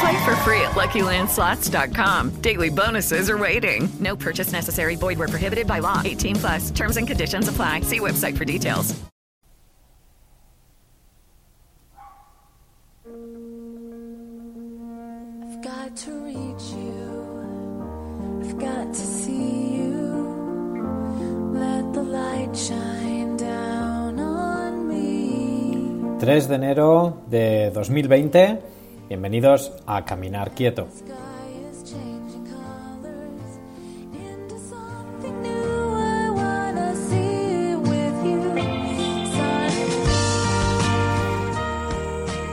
Play for free at LuckyLandSlots.com. Daily bonuses are waiting. No purchase necessary. Void where prohibited by law. 18 plus. Terms and conditions apply. See website for details. I've got to reach you. I've got to see you. Let the light shine down on me. 3 de enero de 2020. Bienvenidos a Caminar Quieto.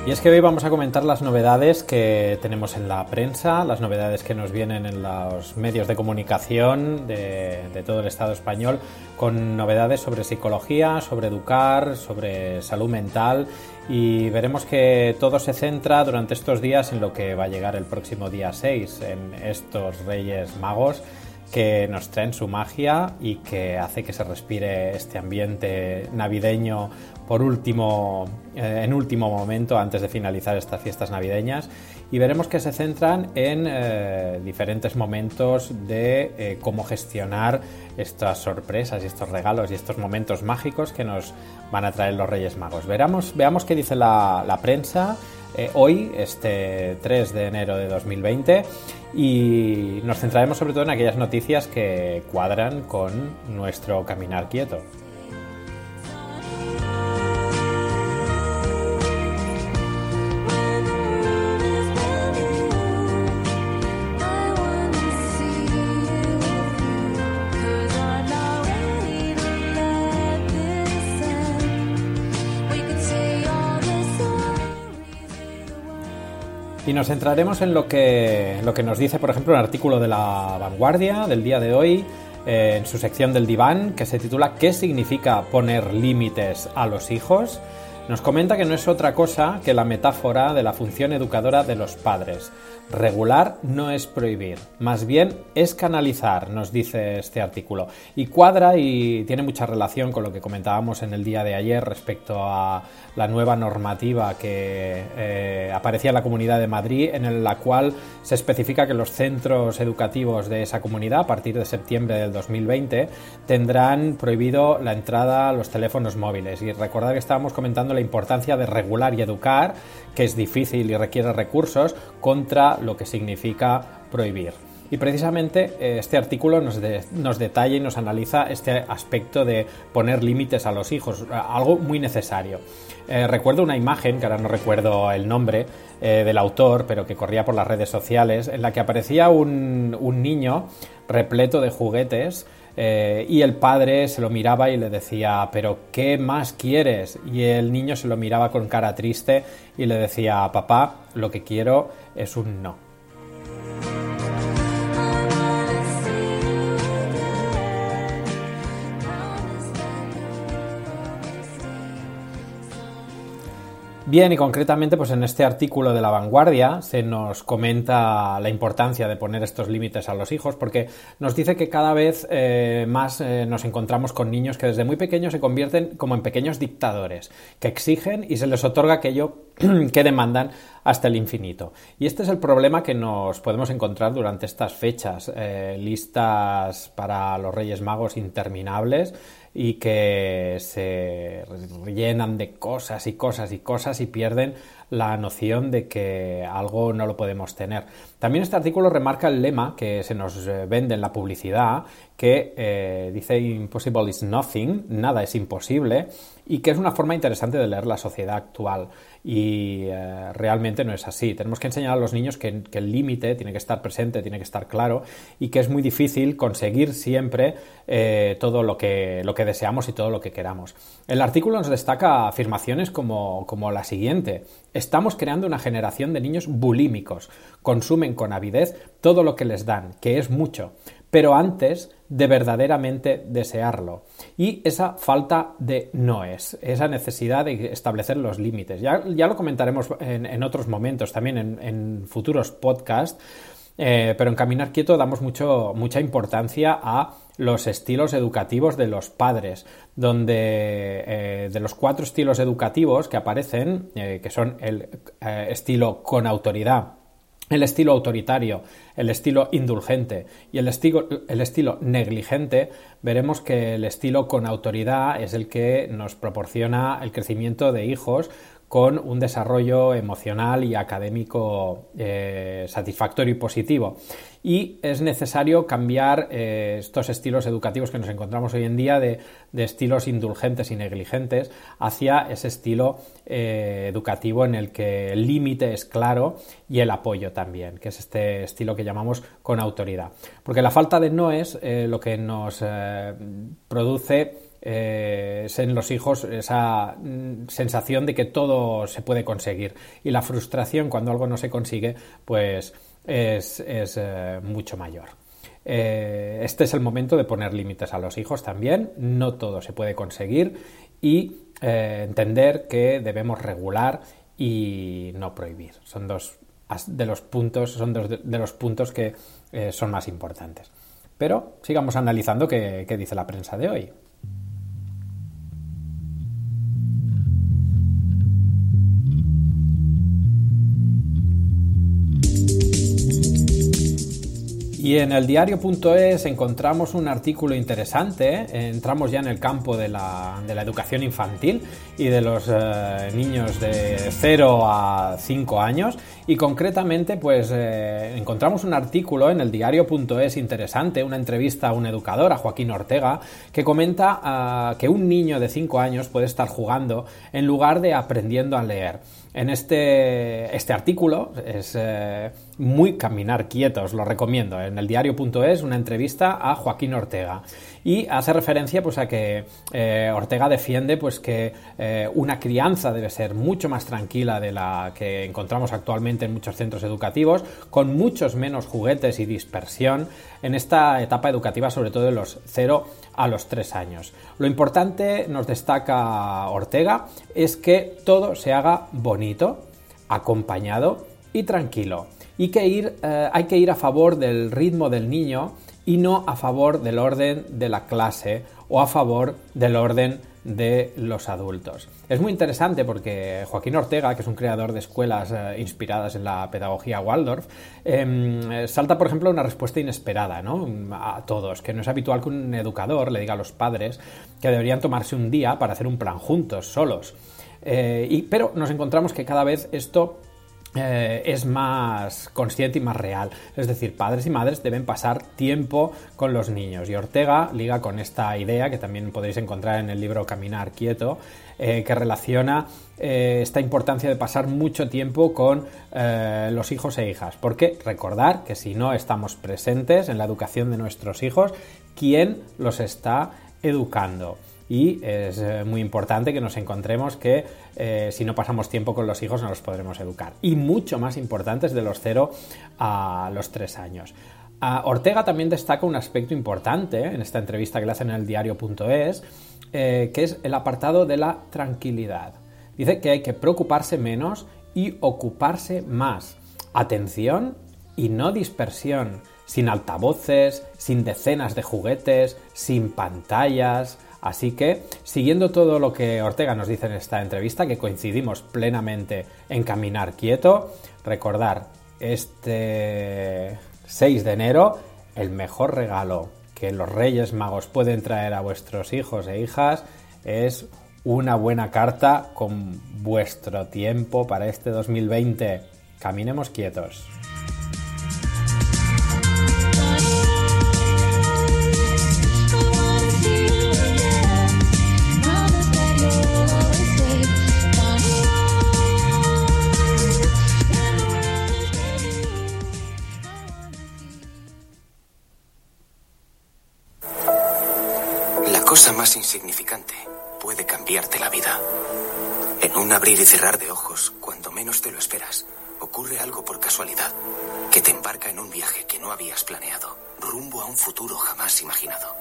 Y es que hoy vamos a comentar las novedades que tenemos en la prensa, las novedades que nos vienen en los medios de comunicación de, de todo el Estado español, con novedades sobre psicología, sobre educar, sobre salud mental y veremos que todo se centra durante estos días en lo que va a llegar el próximo día 6, en estos Reyes Magos que nos traen su magia y que hace que se respire este ambiente navideño por último, eh, en último momento antes de finalizar estas fiestas navideñas y veremos que se centran en eh, diferentes momentos de eh, cómo gestionar estas sorpresas y estos regalos y estos momentos mágicos que nos van a traer los Reyes Magos. Veramos, veamos qué dice la, la prensa eh, hoy, este 3 de enero de 2020, y nos centraremos sobre todo en aquellas noticias que cuadran con nuestro caminar quieto. Y nos centraremos en lo que, lo que nos dice, por ejemplo, un artículo de la vanguardia del día de hoy, eh, en su sección del diván, que se titula ¿Qué significa poner límites a los hijos? Nos comenta que no es otra cosa que la metáfora de la función educadora de los padres. Regular no es prohibir, más bien es canalizar, nos dice este artículo. Y cuadra y tiene mucha relación con lo que comentábamos en el día de ayer respecto a la nueva normativa que eh, aparecía en la Comunidad de Madrid, en la cual se especifica que los centros educativos de esa comunidad, a partir de septiembre del 2020, tendrán prohibido la entrada a los teléfonos móviles. Y recordad que estábamos comentando la importancia de regular y educar, que es difícil y requiere recursos, contra lo que significa prohibir. Y precisamente eh, este artículo nos, nos detalla y nos analiza este aspecto de poner límites a los hijos, algo muy necesario. Eh, recuerdo una imagen, que ahora no recuerdo el nombre eh, del autor, pero que corría por las redes sociales, en la que aparecía un niño repleto de juguetes eh, y el padre se lo miraba y le decía, pero ¿qué más quieres? Y el niño se lo miraba con cara triste y le decía, papá, lo que quiero es un no. Bien, y concretamente, pues en este artículo de La Vanguardia se nos comenta la importancia de poner estos límites a los hijos, porque nos dice que cada vez eh, más eh, nos encontramos con niños que desde muy pequeños se convierten como en pequeños dictadores, que exigen y se les otorga aquello que demandan hasta el infinito. Y este es el problema que nos podemos encontrar durante estas fechas, eh, listas para los Reyes Magos interminables y que se llenan de cosas y cosas y cosas y pierden la noción de que algo no lo podemos tener. También este artículo remarca el lema que se nos eh, vende en la publicidad, que eh, dice impossible is nothing, nada es imposible, y que es una forma interesante de leer la sociedad actual. Y eh, realmente no es así. Tenemos que enseñar a los niños que, el límite tiene que estar presente, tiene que estar claro, y que es muy difícil conseguir siempre todo lo que, lo que deseamos y todo lo que queramos. El artículo nos destaca afirmaciones como, como la siguiente. Estamos creando una generación de niños bulímicos. Consumen con avidez todo lo que les dan, que es mucho pero antes de verdaderamente desearlo. Y esa falta de noes, esa necesidad de establecer los límites. Ya, ya lo comentaremos en, otros momentos, también en, futuros podcasts, eh, pero en Caminar Quieto damos mucho, mucha importancia a los estilos educativos de los padres, donde eh, de los cuatro estilos educativos que aparecen, eh, que son el estilo con autoridad, el estilo autoritario, el estilo indulgente y el estilo, el estilo, negligente, veremos que el estilo con autoridad es el que nos proporciona el crecimiento de hijos con un desarrollo emocional y académico eh, satisfactorio y positivo. Y es necesario cambiar eh, estos estilos educativos que nos encontramos hoy en día de, de estilos indulgentes y negligentes hacia ese estilo eh, educativo en el que el límite es claro y el apoyo también, que es este estilo que llamamos con autoridad. Porque la falta de no es lo que nos produce eh, en los hijos esa mm, sensación de que todo se puede conseguir y la frustración cuando algo no se consigue pues es, eh, mucho mayor. Eh, este es el momento de poner límites a los hijos también, no todo se puede conseguir y eh, entender que debemos regular y no prohibir. Son dos de los puntos, son dos de, los puntos que eh, son más importantes. Pero sigamos analizando qué dice la prensa de hoy. Y en el diario.es encontramos un artículo interesante, ¿eh? entramos ya en el campo de la, de la educación infantil y de los eh, niños de 0 a 5 años y concretamente pues eh, encontramos un artículo en el diario.es interesante, una entrevista a un educador, a Joaquín Ortega, que comenta uh, que un niño de 5 años puede estar jugando en lugar de aprendiendo a leer. En este, este artículo es eh, muy caminar quieto, os lo recomiendo. En el diario.es una entrevista a Joaquín Ortega y hace referencia pues a que eh, Ortega defiende pues que eh, una crianza debe ser mucho más tranquila de la que encontramos actualmente en muchos centros educativos, con muchos menos juguetes y dispersión en esta etapa educativa, sobre todo de los 0 a los 3 años. Lo importante, nos destaca Ortega, es que todo se haga bonito, acompañado y tranquilo. Y que ir, eh, hay que ir a favor del ritmo del niño y no a favor del orden de la clase o a favor del orden de los adultos. Es muy interesante porque Joaquín Ortega, que es un creador de escuelas eh, inspiradas en la pedagogía Waldorf, eh, salta, por ejemplo, una respuesta inesperada ¿no? a todos, que no es habitual que un educador le diga a los padres que deberían tomarse un día para hacer un plan juntos, solos. Eh, y, pero nos encontramos que cada vez esto eh, es más consciente y más real. Es decir, padres y madres deben pasar tiempo con los niños. Y Ortega liga con esta idea que también podéis encontrar en el libro Caminar Quieto, eh, que relaciona eh, esta importancia de pasar mucho tiempo con los hijos e hijas. Porque recordar que si no estamos presentes en la educación de nuestros hijos, ¿quién los está educando? Y es eh, muy importante que nos encontremos que eh, si no pasamos tiempo con los hijos no los podremos educar. Y mucho más importante es de los 0 a los 3 años. Uh, Ortega también destaca un aspecto importante en esta entrevista que le hacen en el diario.es, eh, que es el apartado de la tranquilidad. Dice que hay que preocuparse menos y ocuparse más. Atención y no dispersión, sin altavoces, sin decenas de juguetes, sin pantallas, Así que, siguiendo todo lo que Ortega nos dice en esta entrevista, que coincidimos plenamente en caminar quieto, recordar este 6 de enero, el mejor regalo que los Reyes Magos pueden traer a vuestros hijos e hijas es una buena carta con vuestro tiempo para este 2020. Caminemos quietos. Abrir y cerrar de ojos, cuando menos te lo esperas, ocurre algo por casualidad que te embarca en un viaje que no habías planeado, rumbo a un futuro jamás imaginado.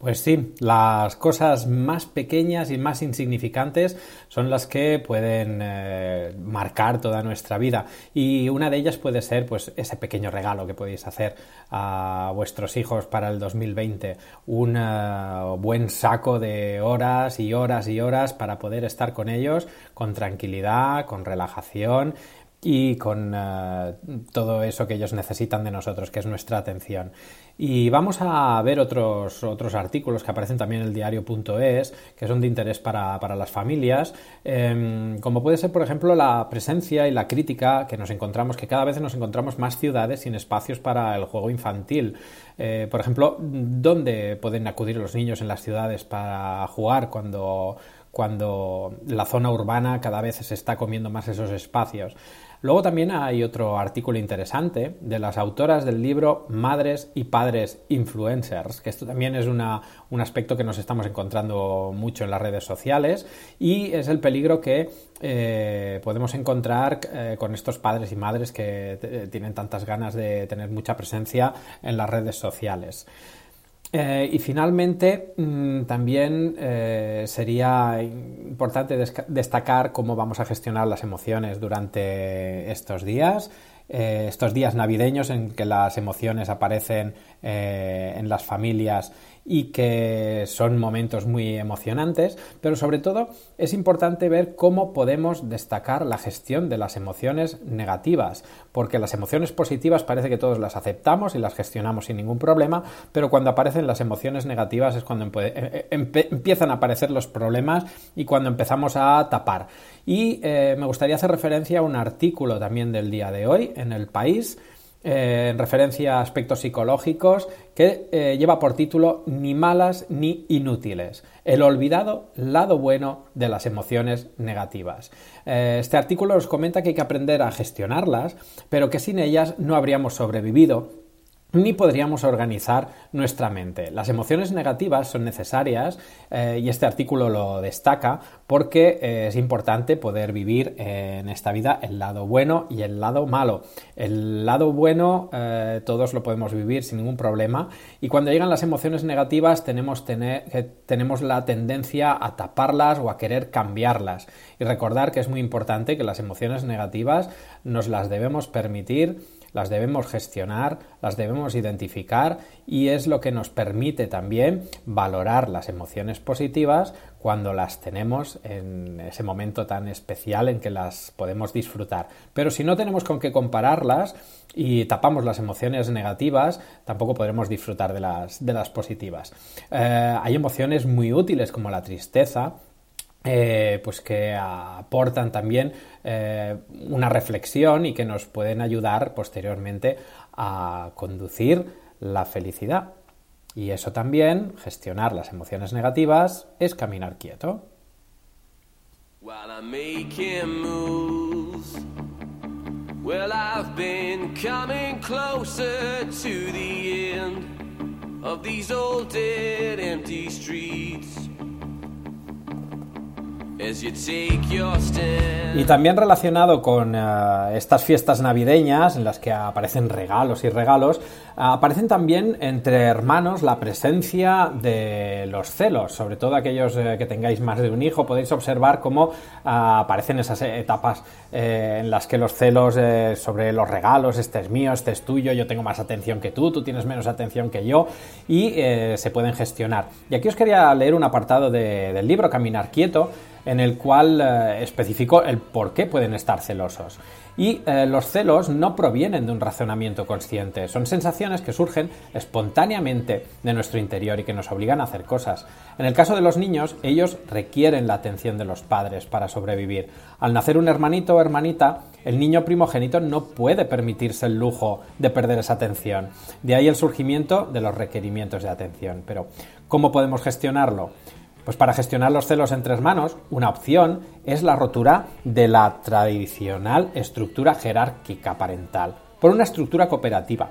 Pues sí, las cosas más pequeñas y más insignificantes son las que pueden eh, marcar toda nuestra vida y una de ellas puede ser pues ese pequeño regalo que podéis hacer a vuestros hijos para el 2020, un eh, buen saco de horas y horas y horas para poder estar con ellos con tranquilidad, con relajación y con eh, todo eso que ellos necesitan de nosotros, que es nuestra atención. Y vamos a ver otros, otros artículos que aparecen también en el diario.es, que son de interés para, para las familias, eh, como puede ser, por ejemplo, la presencia y la crítica que nos encontramos, que cada vez nos encontramos más ciudades sin espacios para el juego infantil. Eh, por ejemplo, ¿dónde pueden acudir los niños en las ciudades para jugar cuando cuando la zona urbana cada vez se está comiendo más esos espacios. Luego también hay otro artículo interesante de las autoras del libro Madres y Padres Influencers, que esto también es una, un aspecto que nos estamos encontrando mucho en las redes sociales y es el peligro que eh, podemos encontrar eh, con estos padres y madres que eh, tienen tantas ganas de tener mucha presencia en las redes sociales. Eh, y finalmente, mmm, también eh, sería importante destacar cómo vamos a gestionar las emociones durante estos días, eh, estos días navideños en que las emociones aparecen en las familias y que son momentos muy emocionantes, pero sobre todo es importante ver cómo podemos destacar la gestión de las emociones negativas, porque las emociones positivas parece que todos las aceptamos y las gestionamos sin ningún problema, pero cuando aparecen las emociones negativas es cuando empiezan a aparecer los problemas y cuando empezamos a tapar. Y eh, me gustaría hacer referencia a un artículo también del día de hoy en el país eh, en referencia a aspectos psicológicos, que eh, lleva por título Ni malas ni inútiles, el olvidado lado bueno de las emociones negativas. Eh, este artículo nos comenta que hay que aprender a gestionarlas, pero que sin ellas no habríamos sobrevivido ni podríamos organizar nuestra mente. Las emociones negativas son necesarias eh, y este artículo lo destaca porque eh, es importante poder vivir eh, en esta vida el lado bueno y el lado malo. El lado bueno todos lo podemos vivir sin ningún problema y cuando llegan las emociones negativas tenemos, tener, tenemos la tendencia a taparlas o a querer cambiarlas y recordar que es muy importante que las emociones negativas nos las debemos permitir las debemos gestionar, las debemos identificar y es lo que nos permite también valorar las emociones positivas cuando las tenemos en ese momento tan especial en que las podemos disfrutar. Pero si no tenemos con qué compararlas y tapamos las emociones negativas, tampoco podremos disfrutar de las, de las positivas. Eh, hay emociones muy útiles como la tristeza, eh, pues que aportan también eh, una reflexión y que nos pueden ayudar posteriormente a conducir la felicidad. Y eso también, gestionar las emociones negativas, es caminar quieto. Well, Y también relacionado con uh, estas fiestas navideñas en las que aparecen regalos y regalos, aparecen también entre hermanos la presencia de los celos, sobre todo aquellos uh, que tengáis más de un hijo, podéis observar cómo aparecen esas etapas en las que los celos sobre los regalos, este es mío, este es tuyo, yo tengo más atención que tú, tú tienes menos atención que yo, y se pueden gestionar. Y aquí os quería leer un apartado de, del libro Caminar Quieto, en el cual eh, el por qué pueden estar celosos. Y eh, los celos no provienen de un razonamiento consciente, son sensaciones que surgen espontáneamente de nuestro interior y que nos obligan a hacer cosas. En el caso de los niños, ellos requieren la atención de los padres para sobrevivir. Al nacer un hermanito o hermanita, el niño primogénito no puede permitirse el lujo de perder esa atención. De ahí el surgimiento de los requerimientos de atención. Pero, ¿cómo podemos gestionarlo? Pues para gestionar los celos entre hermanos, una opción es la rotura de la tradicional estructura jerárquica parental por una estructura cooperativa.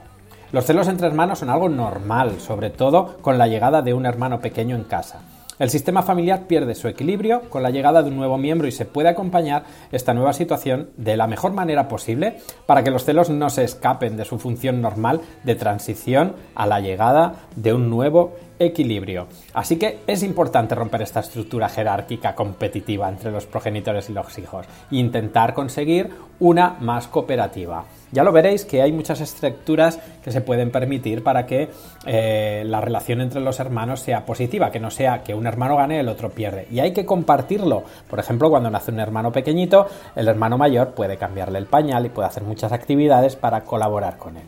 Los celos entre hermanos son algo normal, sobre todo con la llegada de un hermano pequeño en casa. El sistema familiar pierde su equilibrio con la llegada de un nuevo miembro y se puede acompañar esta nueva situación de la mejor manera posible para que los celos no se escapen de su función normal de transición a la llegada de un nuevo equilibrio. Así que es importante romper esta estructura jerárquica competitiva entre los progenitores y los hijos e intentar conseguir una más cooperativa. Ya lo veréis que hay muchas estructuras que se pueden permitir para que eh, la relación entre los hermanos sea positiva, que no sea que un hermano gane y el otro pierde. Y hay que compartirlo. Por ejemplo, cuando nace un hermano pequeñito, el hermano mayor puede cambiarle el pañal y puede hacer muchas actividades para colaborar con él.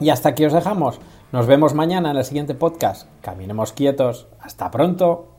Y hasta aquí os dejamos. Nos vemos mañana en el siguiente podcast. Caminemos quietos. Hasta pronto.